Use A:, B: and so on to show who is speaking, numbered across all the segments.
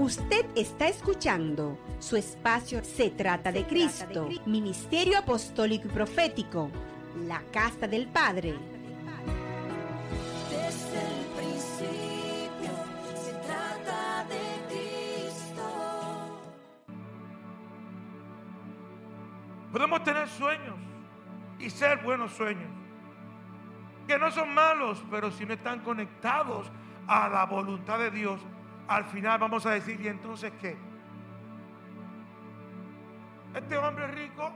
A: Usted está escuchando su espacio Se trata de Cristo, Ministerio Apostólico y Profético, la Casa del Padre.
B: Desde el principio se trata de Cristo.
C: Podemos tener sueños y ser buenos sueños. Que no son malos, pero si no están conectados a la voluntad de Dios, al final vamos a decir, ¿y entonces qué? Este hombre rico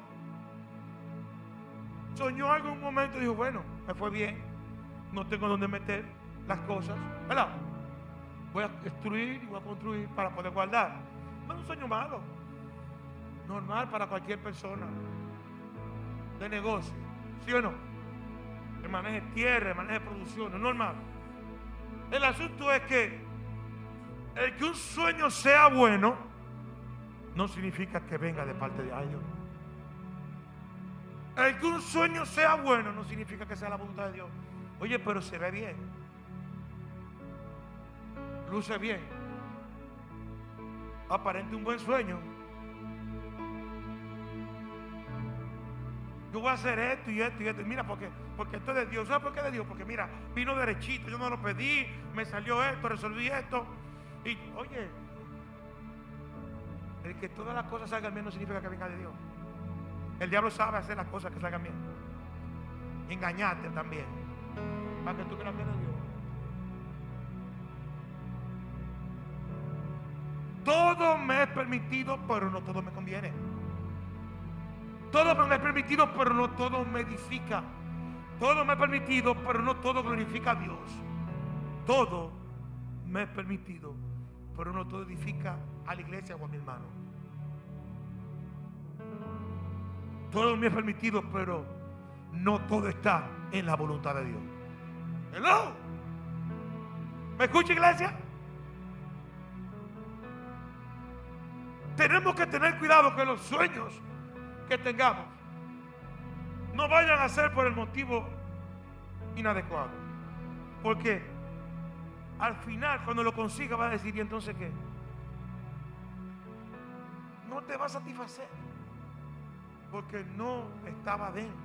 C: soñó algo un momento y dijo, bueno, me fue bien, no tengo dónde meter las cosas, ¿verdad? Voy a destruir y voy a construir para poder guardar. No es un sueño malo, normal para cualquier persona de negocio, ¿sí o no? Que maneje tierra, maneje producción, es normal. El asunto es que el que un sueño sea bueno no significa que venga de parte de Dios. El que un sueño sea bueno no significa que sea la voluntad de Dios. Oye, pero se ve bien. Luce bien. Aparente un buen sueño. Yo voy a hacer esto y esto y esto. Mira, porque, porque esto es de Dios. ¿Sabes por qué es de Dios? Porque mira, vino derechito. Yo no lo pedí. Me salió esto, resolví esto. Y oye, el que todas las cosas salgan bien no significa que venga de Dios. El diablo sabe hacer las cosas que salgan bien. Engañarte también. Para que tú creas es de Dios. Todo me es permitido, pero no todo me conviene. Todo me es permitido, pero no todo me edifica. Todo me es permitido, pero no todo glorifica a Dios. Todo me es permitido, pero no todo edifica a la iglesia o a mi hermano. Todo me es permitido, pero no todo está en la voluntad de Dios. Hello. ¿Me escucha iglesia? Tenemos que tener cuidado que los sueños que tengamos no vayan a ser por el motivo inadecuado. Porque al final, cuando lo consiga, va a decir, ¿y entonces qué? No te va a satisfacer. Porque no estaba dentro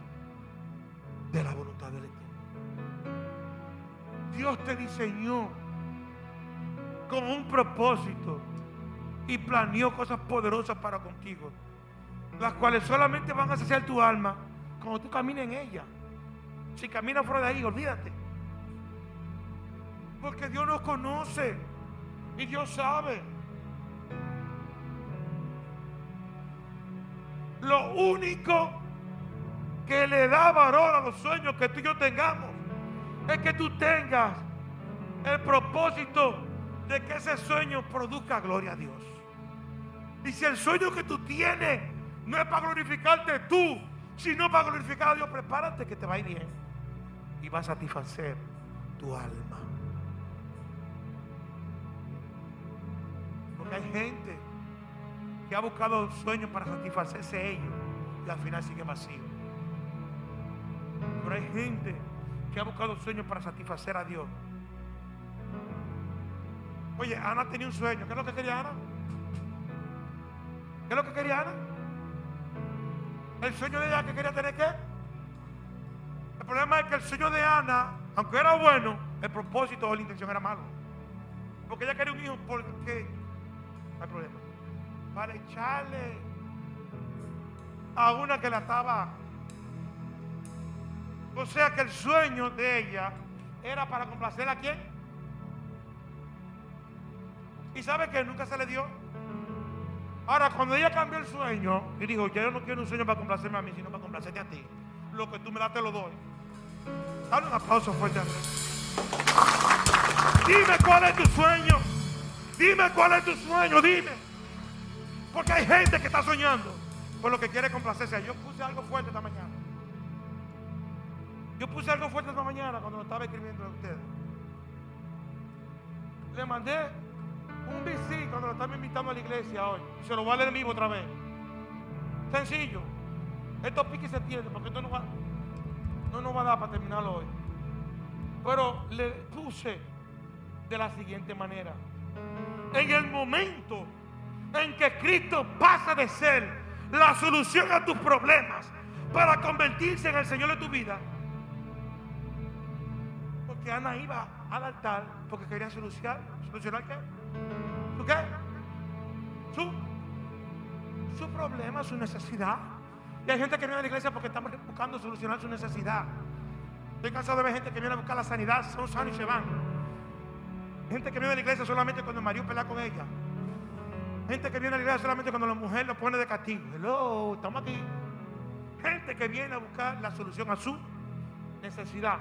C: de la voluntad del Eterno. Dios te diseñó con un propósito y planeó cosas poderosas para contigo, las cuales solamente van a saciar tu alma cuando tú camines en ella. Si caminas fuera de ahí, olvídate. Porque Dios nos conoce y Dios sabe. Lo único que le da valor a los sueños que tú y yo tengamos es que tú tengas el propósito de que ese sueño produzca gloria a Dios. Y si el sueño que tú tienes no es para glorificarte tú, sino para glorificar a Dios, prepárate que te va a ir bien. Y va a satisfacer tu alma. Porque hay gente que ha buscado sueños para satisfacerse ellos y al final sigue vacío. Pero hay gente que ha buscado sueños para satisfacer a Dios. Oye, Ana tenía un sueño. ¿Qué es lo que quería Ana? ¿Qué es lo que quería Ana? El sueño de ella que quería tener qué? El problema es que el sueño de Ana, aunque era bueno, el propósito o la intención era malo. Porque ella quería un hijo porque no hay problema. Para echarle a una que la estaba. O sea que el sueño de ella era para complacer a quién. Y sabe que nunca se le dio. Ahora, cuando ella cambió el sueño y dijo, ya yo no quiero un sueño para complacerme a mí, sino para complacerte a ti. Lo que tú me das te lo doy. Dale un aplauso fuerte a mí. Dime cuál es tu sueño. Dime cuál es tu sueño, dime. Porque hay gente que está soñando por lo que quiere complacerse. Yo puse algo fuerte esta mañana. Yo puse algo fuerte esta mañana cuando lo estaba escribiendo a ustedes. Le mandé un bici cuando lo estaba invitando a la iglesia hoy. Se lo voy a leer vivo otra vez. Sencillo. Esto pique y se entiende porque esto no va, no nos va a dar para terminarlo hoy. Pero le puse de la siguiente manera. En el momento en que Cristo pasa de ser la solución a tus problemas para convertirse en el Señor de tu vida. Porque Ana iba al altar porque quería solucionar. ¿Solucionar qué? ¿Su qué? Su, su problema, su necesidad. Y hay gente que viene a la iglesia porque estamos buscando solucionar su necesidad. Estoy cansado de ver gente que viene a buscar la sanidad, son sanos y se van. Gente que viene a la iglesia solamente cuando el marido pelea con ella. Gente que viene a la iglesia solamente cuando la mujer lo pone de castigo. Hello, estamos aquí. Gente que viene a buscar la solución a su necesidad.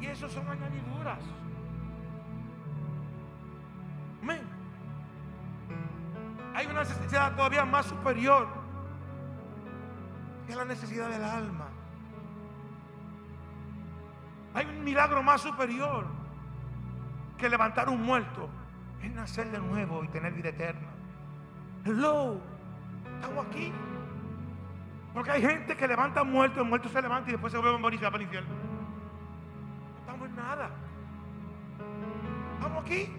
C: Y eso son añadiduras. Amén. Hay una necesidad todavía más superior que la necesidad del alma. Milagro más superior que levantar un muerto. Es nacer de nuevo y tener vida eterna. Hello, estamos aquí. Porque hay gente que levanta muerto, el muerto se levanta y después se vuelve a morir para el infierno. No estamos en nada. Estamos aquí.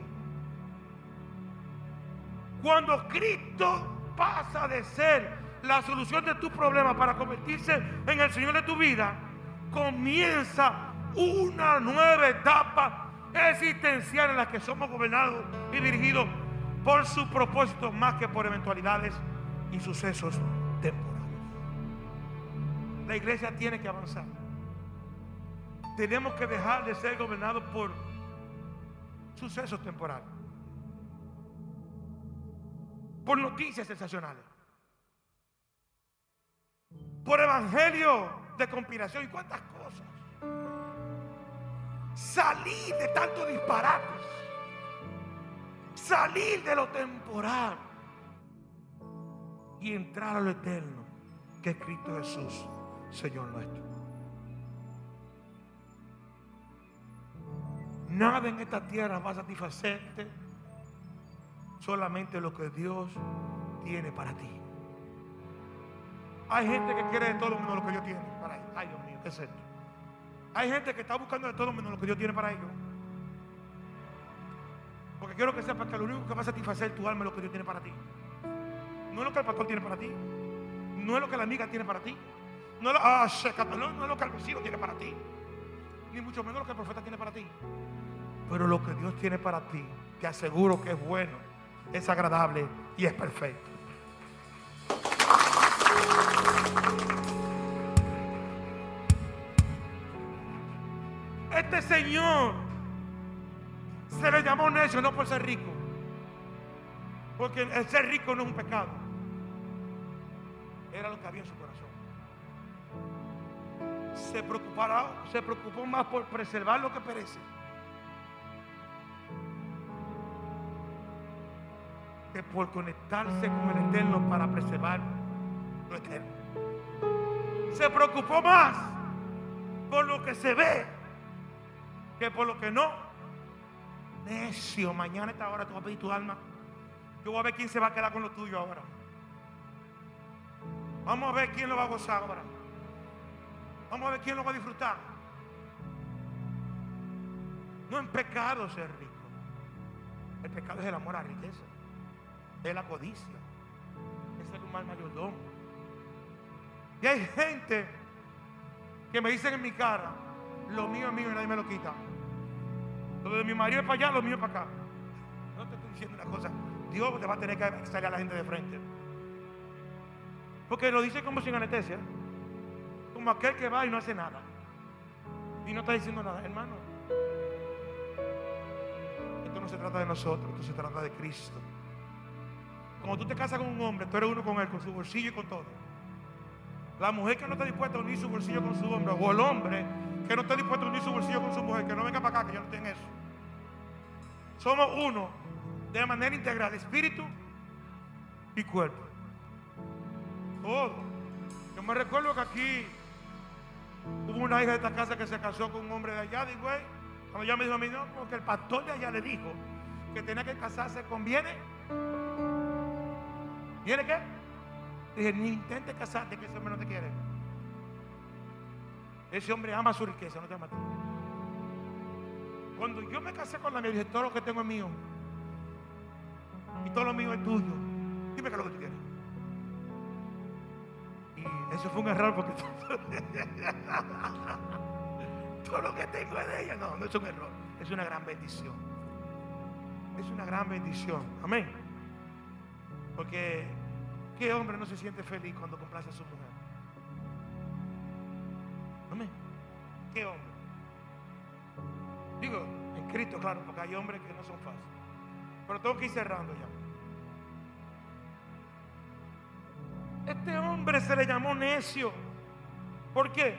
C: Cuando Cristo pasa de ser la solución de tu problema para convertirse en el Señor de tu vida, comienza una nueva etapa existencial en la que somos gobernados y dirigidos por su propósito más que por eventualidades y sucesos temporales. La iglesia tiene que avanzar. Tenemos que dejar de ser gobernados por sucesos temporales. Por noticias sensacionales. Por evangelio de conspiración y cuántas cosas. Salir de tantos disparates. Salir de lo temporal. Y entrar a lo eterno, que es Cristo Jesús, Señor nuestro. Nada en esta tierra va a satisfacerte. Solamente lo que Dios tiene para ti. Hay gente que quiere de todo menos lo que Dios tiene para ellos. Ay, Dios mío, ¿qué es esto? Hay gente que está buscando de todo menos lo que Dios tiene para ellos. Porque quiero que sepas que lo único que va a satisfacer tu alma es lo que Dios tiene para ti. No es lo que el pastor tiene para ti. No es lo que la amiga tiene para ti. No es lo, ah, no es lo que el vecino tiene para ti. Ni mucho menos lo que el profeta tiene para ti. Pero lo que Dios tiene para ti, te aseguro que es bueno, es agradable y es perfecto. Este señor se le llamó necio no por ser rico. Porque el ser rico no es un pecado. Era lo que había en su corazón. Se, preocupará, se preocupó más por preservar lo que perece. Que por conectarse con el Eterno para preservar lo eterno. Se preocupó más por lo que se ve que por lo que no. Necio, mañana a esta hora tú vas a pedir tu alma. Yo voy a ver quién se va a quedar con lo tuyo ahora. Vamos a ver quién lo va a gozar ahora. Vamos a ver quién lo va a disfrutar. No es pecado ser rico. El pecado es el amor a la riqueza. Es la codicia. Es un mal mayordomo. Y hay gente que me dicen en mi cara, lo mío es mío y nadie me lo quita. Lo de mi marido es para allá, lo mío es para acá. No te estoy diciendo una cosa. Dios te va a tener que salir a la gente de frente. Porque lo dice como sin anestesia. Como aquel que va y no hace nada. Y no está diciendo nada, hermano. Esto no se trata de nosotros, esto se trata de Cristo. Cuando tú te casas con un hombre, tú eres uno con él, con su bolsillo y con todo. La mujer que no está dispuesta a unir su bolsillo con su hombre, o el hombre que no está dispuesto a unir su bolsillo con su mujer, que no venga para acá, que yo no tengo eso. Somos uno de manera integral, espíritu y cuerpo. Todo. Yo me recuerdo que aquí hubo una hija de esta casa que se casó con un hombre de allá, de güey. Cuando ella me dijo a mí, no, porque el pastor de allá le dijo que tenía que casarse con viene. ¿Viene qué? Dije, ni intente casarte, que ese hombre no te quiere. Ese hombre ama su riqueza, no te ama ti. Cuando yo me casé con la mía, dije, todo lo que tengo es mío. Y todo lo mío es tuyo. Dime qué es lo que tú quieres. Y eso fue un error porque todo lo que tengo es de ella. No, no es un error. Es una gran bendición. Es una gran bendición. Amén. Porque ¿qué hombre no se siente feliz cuando complace a su mujer? Cristo, claro, porque hay hombres que no son fáciles. Pero tengo que ir cerrando ya. Este hombre se le llamó necio. ¿Por qué?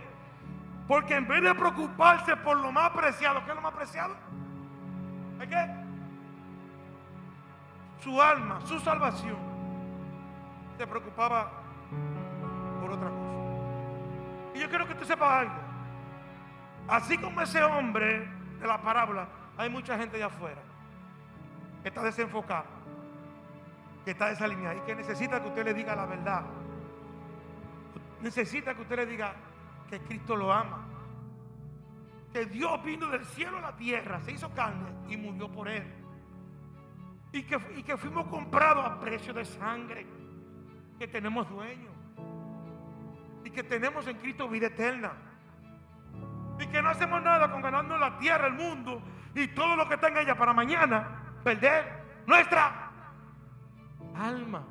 C: Porque en vez de preocuparse por lo más preciado, ¿qué es lo más preciado? ¿Es qué? Su alma, su salvación. Se preocupaba por otra cosa. Y yo quiero que tú sepas algo. Así como ese hombre de la parábola, hay mucha gente allá afuera que está desenfocada, que está desalineada y que necesita que usted le diga la verdad. Necesita que usted le diga que Cristo lo ama. Que Dios vino del cielo a la tierra, se hizo carne y murió por él. Y que, y que fuimos comprados a precio de sangre. Que tenemos dueño. Y que tenemos en Cristo vida eterna. Y que no hacemos nada con ganarnos la tierra, el mundo y todo lo que tenga ella para mañana perder nuestra alma.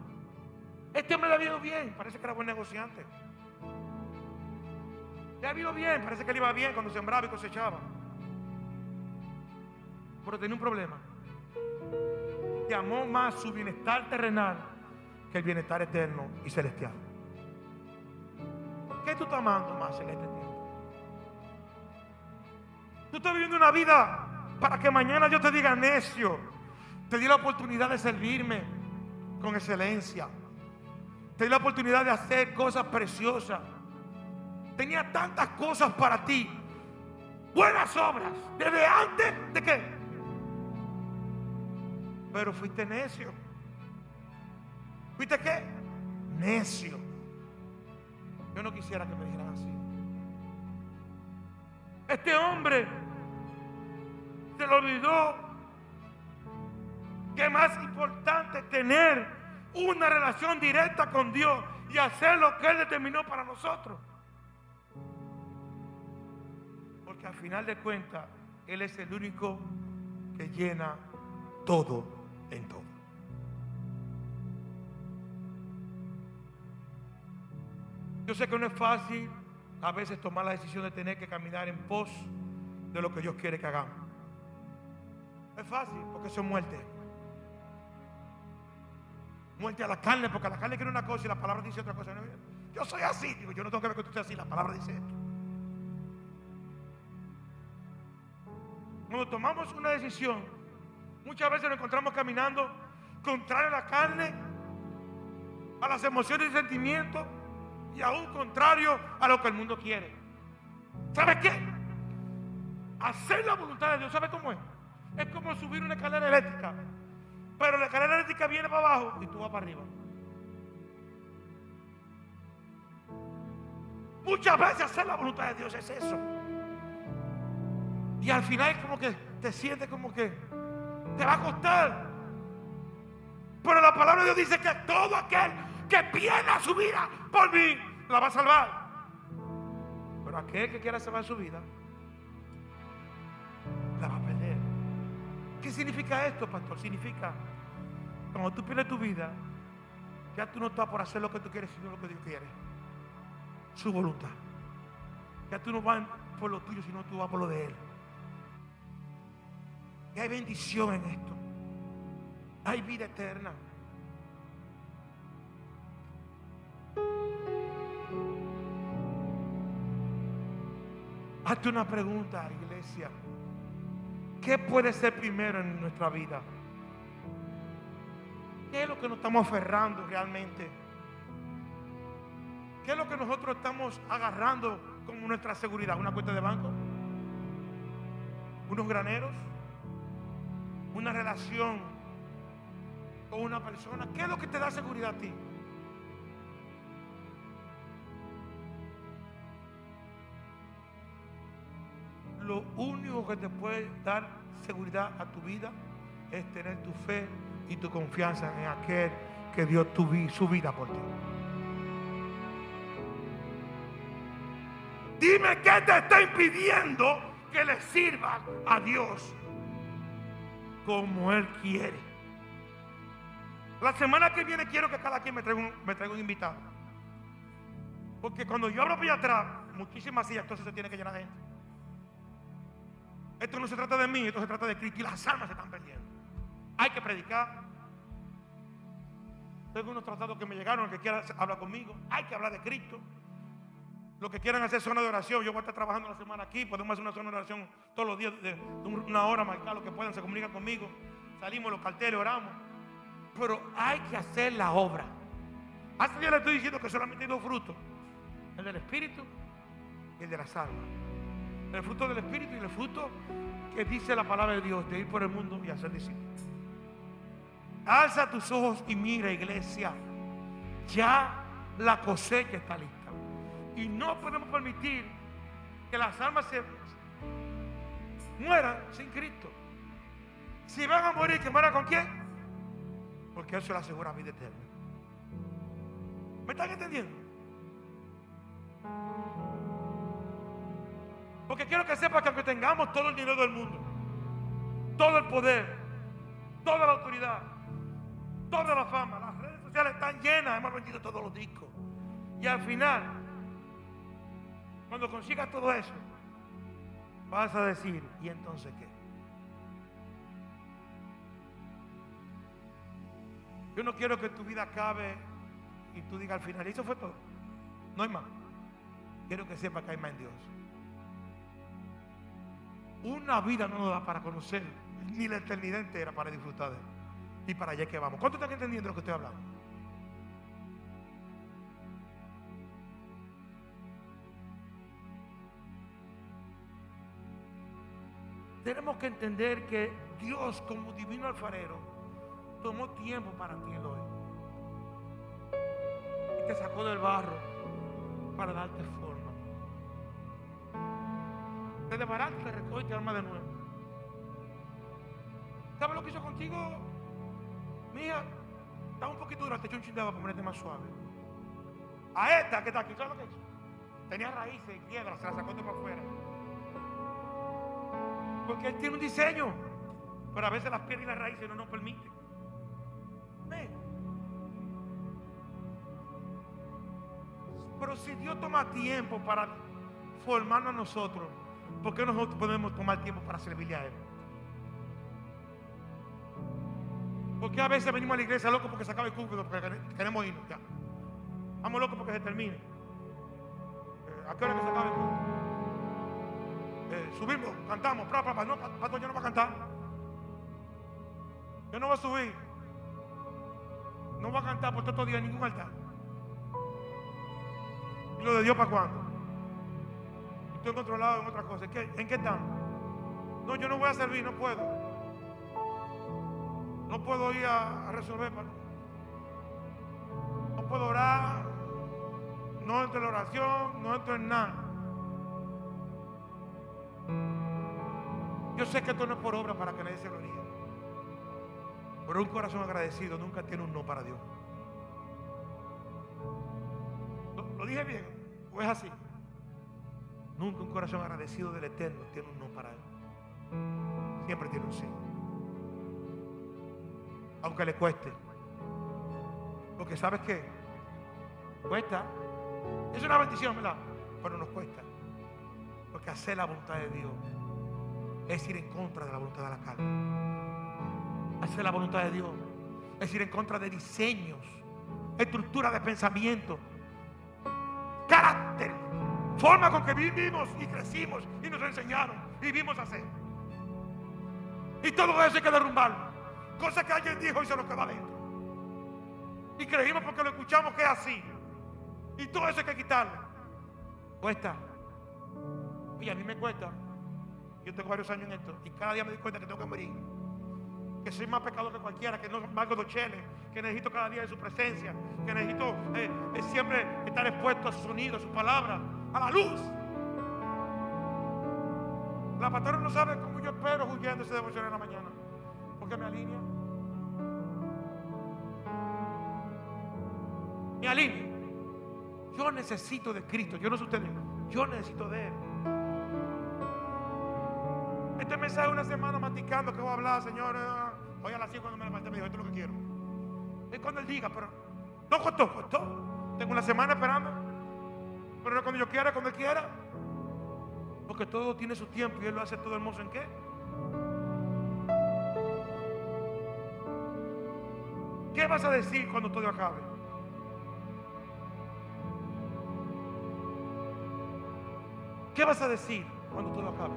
C: Este hombre le ha ido bien, parece que era buen negociante. Le ha ido bien, parece que le iba bien cuando sembraba y cosechaba. Pero tenía un problema. Llamó más su bienestar terrenal que el bienestar eterno y celestial. ¿Qué tú estás amando más en este? Tú estás viviendo una vida para que mañana yo te diga necio. Te di la oportunidad de servirme con excelencia. Te di la oportunidad de hacer cosas preciosas. Tenía tantas cosas para ti. Buenas obras. Desde antes de qué. Pero fuiste necio. ¿Fuiste qué? Necio. Yo no quisiera que me dijeran así. Este hombre se le olvidó que es más importante tener una relación directa con Dios y hacer lo que Él determinó para nosotros. Porque al final de cuentas, Él es el único que llena todo en todo. Yo sé que no es fácil a veces tomar la decisión de tener que caminar en pos de lo que Dios quiere que hagamos. Es fácil porque eso es muerte. Muerte a la carne, porque la carne quiere una cosa y la palabra dice otra cosa. Yo soy así, digo, yo no tengo que ver que tú seas así, la palabra dice esto. Cuando tomamos una decisión, muchas veces nos encontramos caminando contrario a la carne, a las emociones y sentimientos, y aún contrario a lo que el mundo quiere. ¿Sabes qué? Hacer la voluntad de Dios, ¿sabe cómo es? Es como subir una escalera eléctrica. Pero la escalera eléctrica viene para abajo y tú vas para arriba. Muchas veces hacer la voluntad de Dios es eso. Y al final como que te sientes como que te va a costar. Pero la palabra de Dios dice que todo aquel que pierda su vida por mí la va a salvar. Pero aquel que quiera salvar su vida significa esto, pastor? Significa cuando tú pierdes tu vida, ya tú no estás por hacer lo que tú quieres, sino lo que Dios quiere. Su voluntad. Ya tú no vas por lo tuyo, sino tú vas por lo de Él. Y hay bendición en esto. Hay vida eterna. Hazte una pregunta, iglesia. ¿Qué puede ser primero en nuestra vida? ¿Qué es lo que nos estamos aferrando realmente? ¿Qué es lo que nosotros estamos agarrando como nuestra seguridad? ¿Una cuenta de banco? ¿Unos graneros? ¿Una relación con una persona? ¿Qué es lo que te da seguridad a ti? Único que te puede dar seguridad a tu vida es tener tu fe y tu confianza en aquel que dio tu su vida por ti. Dime qué te está impidiendo que le sirvas a Dios como Él quiere. La semana que viene quiero que cada quien me traiga un, me traiga un invitado. Porque cuando yo hablo por allá atrás, muchísimas sillas, entonces se tiene que llenar de gente. Esto no se trata de mí, esto se trata de Cristo y las almas se están perdiendo. Hay que predicar. Tengo unos tratados que me llegaron, el que quiera hablar conmigo. Hay que hablar de Cristo. Los que quieran hacer zona de oración, yo voy a estar trabajando la semana aquí. Podemos hacer una zona de oración todos los días, de, una hora marcar, lo que puedan, se comunican conmigo. Salimos los carteles, oramos. Pero hay que hacer la obra. Hace día le estoy diciendo que solamente hay dos frutos: el del Espíritu y el de las almas. El fruto del Espíritu y el fruto que dice la palabra de Dios de ir por el mundo y hacer discípulos. Alza tus ojos y mira, iglesia. Ya la cosecha está lista. Y no podemos permitir que las almas se mueran sin Cristo. Si van a morir, que mueran con quién? Porque eso le asegura vida eterna. ¿Me están entendiendo? Porque quiero que sepa que aunque tengamos todo el dinero del mundo, todo el poder, toda la autoridad, toda la fama, las redes sociales están llenas, hemos vendido todos los discos. Y al final, cuando consigas todo eso, vas a decir, ¿y entonces qué? Yo no quiero que tu vida acabe y tú digas al final, eso fue todo. No hay más. Quiero que sepa que hay más en Dios. Una vida no nos da para conocer, ni la eternidad entera para disfrutar de él. Y para allá que vamos. ¿Cuántos están entendiendo lo que estoy hablando? Tenemos que entender que Dios como divino alfarero tomó tiempo para ti hoy. Y te sacó del barro para darte forma. Te desbarata, te recoge y te arma de nuevo. ¿Sabes lo que hizo contigo? Mía, estaba un poquito duro, te echó un chingado para ponerte más suave. A esta que está aquí, ¿sabes lo que hizo? Tenía raíces piedras, se la sacó de para afuera. Porque Él tiene un diseño. Pero a veces las piedras y las raíces no nos permiten. Pero si Dios toma tiempo para formarnos a nosotros, ¿por qué nosotros podemos tomar tiempo para servirle a Él? Porque a veces venimos a la iglesia locos porque se acaba el culto, porque queremos irnos ya. Vamos locos porque se termine. Eh, ¿A qué hora que se acaba el culto? Eh, subimos, cantamos, pra, pra, pra. No, pastor, yo no voy a cantar. Yo no voy a subir. No voy a cantar por estos días en ningún altar. ¿Y lo de Dios para cuándo? Estoy controlado en otras cosas. ¿En qué, ¿En estamos? No, yo no voy a servir, no puedo. No puedo ir a, a resolver. No puedo orar. No entro en la oración, no entro en nada. Yo sé que esto no es por obra para que nadie se gloríe. Pero un corazón agradecido nunca tiene un no para Dios. ¿Lo, lo dije bien? ¿O es así? Nunca un corazón agradecido del Eterno tiene un no para Él. Siempre tiene un sí. Aunque le cueste. Porque sabes qué? Cuesta. Es una bendición, ¿verdad? Pero nos cuesta. Porque hacer la voluntad de Dios es ir en contra de la voluntad de la carne. Hacer la voluntad de Dios es ir en contra de diseños, estructura de pensamiento, carácter, forma con que vivimos y crecimos y nos enseñaron y vimos hacer. Y todo eso hay que derrumbarlo. Cosa que alguien dijo y se nos quedó adentro. Y creímos porque lo escuchamos que es así. Y todo eso hay que quitarlo. Cuesta. Oye, a mí me cuesta. Yo tengo varios años en esto y cada día me doy cuenta que tengo que morir. Que soy más pecador que cualquiera, que no valgo dos cheles, que necesito cada día de su presencia, que necesito eh, eh, siempre estar expuesto a su sonido, a su palabra, a la luz. La pastora no sabe cómo yo espero huyendo ese devoción en la mañana. Porque me alinea. Me alinea. Yo necesito de Cristo. Yo no sé ustedes. Yo necesito de Él. Este mensaje una semana masticando que voy a hablar, Señor. Hoy a las 5 cuando me levanté me dijo, esto es lo que quiero. Es cuando Él diga, pero no costó, costó. Tengo una semana esperando. Pero no cuando yo quiera, cuando Él quiera. Porque todo tiene su tiempo y Él lo hace todo hermoso en qué. ¿Qué vas a decir cuando todo acabe? ¿Qué vas a decir cuando todo acabe?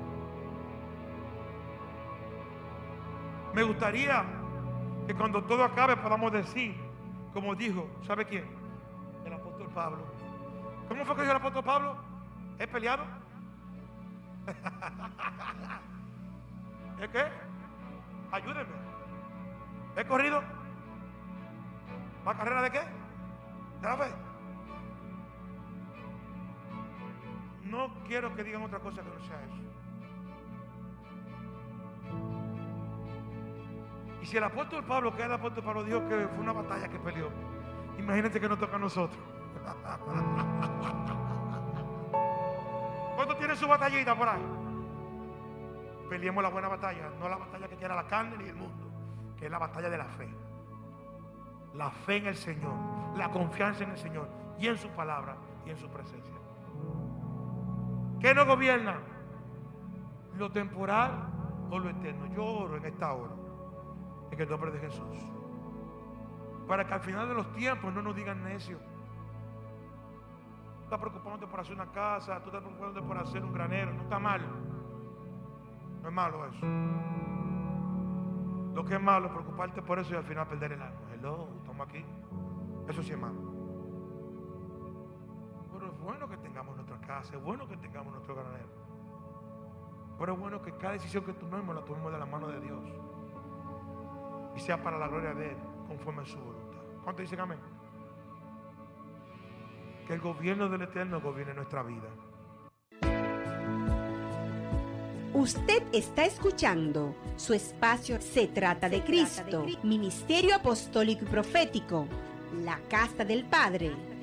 C: Me gustaría que cuando todo acabe podamos decir, como dijo, ¿sabe quién? El apóstol Pablo. ¿Cómo fue que dijo el apóstol Pablo? ¿He peleado? ¿Es qué? Ayúdenme. ¿He corrido? ¿Va carrera de qué? ¿De la fe? No quiero que digan otra cosa que no sea eso. Y si el apóstol Pablo, que es el apóstol Pablo, dijo que fue una batalla que peleó, imagínense que nos toca a nosotros. ¿Cuánto tiene su batallita por ahí? Peleemos la buena batalla, no la batalla que quiera la carne ni el mundo, que es la batalla de la fe. La fe en el Señor, la confianza en el Señor y en su palabra y en su presencia. ¿Qué no gobierna? ¿Lo temporal o lo eterno? Yo oro en esta hora, en el nombre de Jesús, para que al final de los tiempos no nos digan necios. Tú estás preocupándote por hacer una casa, tú estás preocupándote por hacer un granero, no está mal. No es malo eso. Lo que es malo es preocuparte por eso y al final perder el alma. Hello, estamos aquí. Eso sí es malo. Pero es bueno que tengamos nuestra casa, es bueno que tengamos nuestro granero. Pero es bueno que cada decisión que tomemos la tomemos de la mano de Dios. Y sea para la gloria de Él, conforme a su voluntad. ¿Cuánto dicen amén? Que el gobierno del Eterno gobierne nuestra vida.
A: Usted está escuchando su espacio Se trata de Cristo, Ministerio Apostólico y Profético, la Casa del Padre.